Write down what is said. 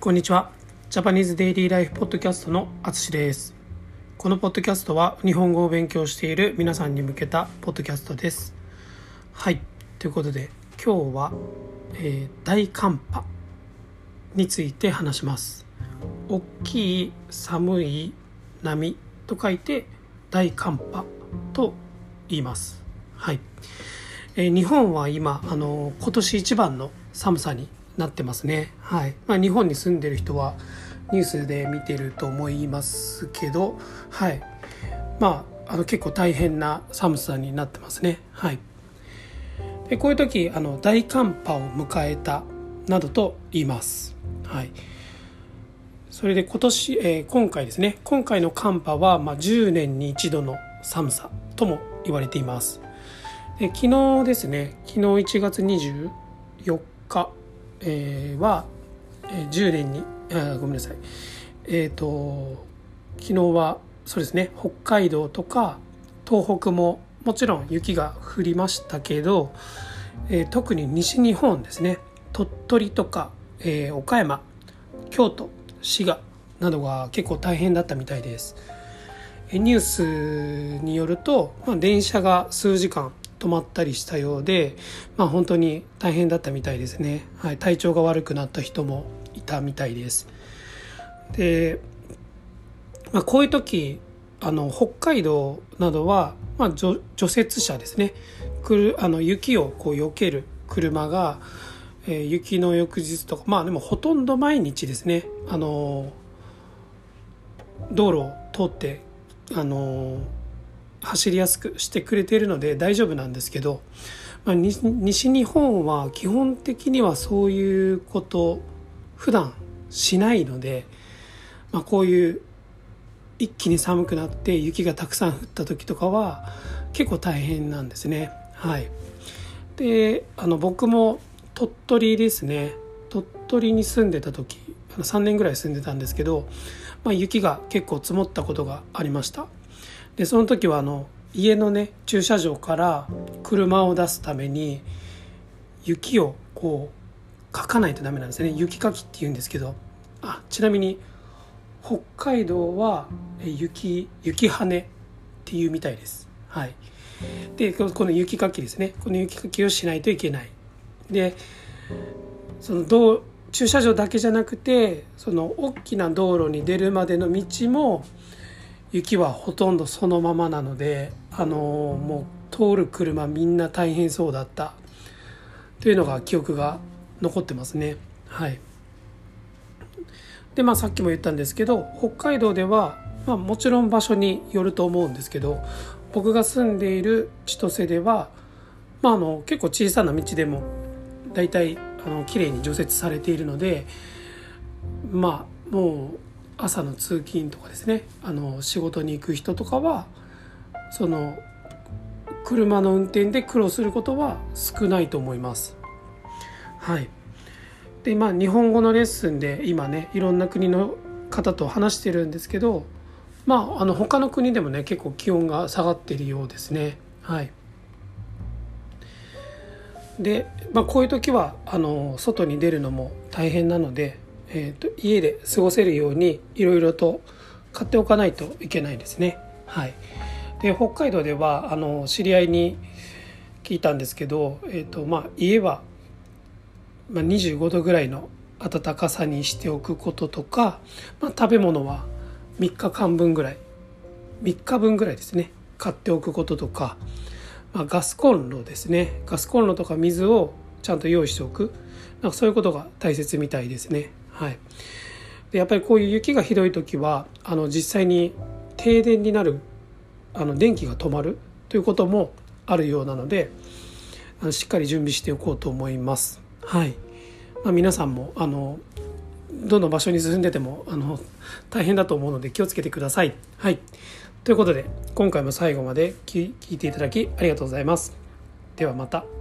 こんにちは。ジャパニーズデイリーライフポッドキャストのあつしです。このポッドキャストは日本語を勉強している皆さんに向けたポッドキャストです。はい。ということで、今日は、えー大寒波について話します。大きい寒い波と書いて大寒波と言います。はい。えー日本は今あの今年一番の寒さになってますね。はい。まあ日本に住んでる人はニュースで見てると思いますけど、はい。まああの結構大変な寒さになってますね。はい。でこういう時あの大寒波を迎えたなどと言います。はい。それで今年、えー今回ですね今回の寒波は、まあ、10年に一度の寒さとも言われていますで昨日ですね昨日1月24日、えーは、えー10年にあごめんなさい。えっ、と昨日はそうですね北海道とか東北ももちろん雪が降りましたけど、えー特に西日本ですね鳥取とか、えー岡山京都滋賀などが結構大変だったみたいです。ニュースによると、まあ、電車が数時間止まったりしたようで、まあ、本当に大変だったみたいですね、はい、体調が悪くなった人もいたみたいです。で、まあ、こういう時あの北海道などは、まあ、除除雪車ですね。くるあの雪をこう避ける車がえー雪の翌日とかまあでもほとんど毎日ですね。あの道路を通ってあの走りやすくしてくれているので大丈夫なんですけど、まあ、西日本は基本的にはそういうこと普段しないので、まあ、こういう一気に寒くなって雪がたくさん降った時とかは結構大変なんですね。はい、であの僕も鳥取ですね。鳥取に住んでた時3年ぐらい住んでたんですけど、まあ、雪が結構積もったことがありました。でその時はあの家のね駐車場から車を出すために雪をこうかかないとダメなんですね。雪かきっていうんですけど。あちなみに北海道は雪雪跳ねっていうみたいです。はい。でこの雪かきですね。この雪かきをしないといけない。でその道駐車場だけじゃなくてその大きな道路に出るまでの道も雪はほとんどそのままなのであのもう通る車みんな大変そうだった。というのが記憶が残ってますね。はい。でまあさっきも言ったんですけど北海道では、まあ、もちろん場所によると思うんですけど僕が住んでいる千歳では、まあ、あの結構小さな道でも大体あの綺麗に除雪されているのでまあもう朝の通勤とかですねあの仕事に行く人とかはその車の運転で苦労することは少ないと思います。はいでまあ日本語のレッスンで今ねいろんな国の方と話してるんですけどまああの他の国でもね結構気温が下がっているようですね。はいで、まあ、こういう時はあの外に出るのも大変なので、えー、と家で過ごせるようにいろいろと買っておかないといけないですね。はい、で北海道ではあの知り合いに聞いたんですけど、えーとまあ、家は、まあ、25度ぐらいの暖かさにしておくこととか、まあ、食べ物は3日間分ぐらい3日分ぐらいですね買っておくこととかまあ、ガスコンロですねガスコンロとか水をちゃんと用意しておくなんかそういうことが大切みたいですね。はい、でやっぱりこういう雪がひどい時はあの実際に停電になるあの電気が止まるということもあるようなのであのしっかり準備しておこうと思います。はいまあ、皆さんもあのどの場所に住んでてもあの大変だと思うので気をつけてください。はいということで今回も最後まで聞いていただきありがとうございます。ではまた。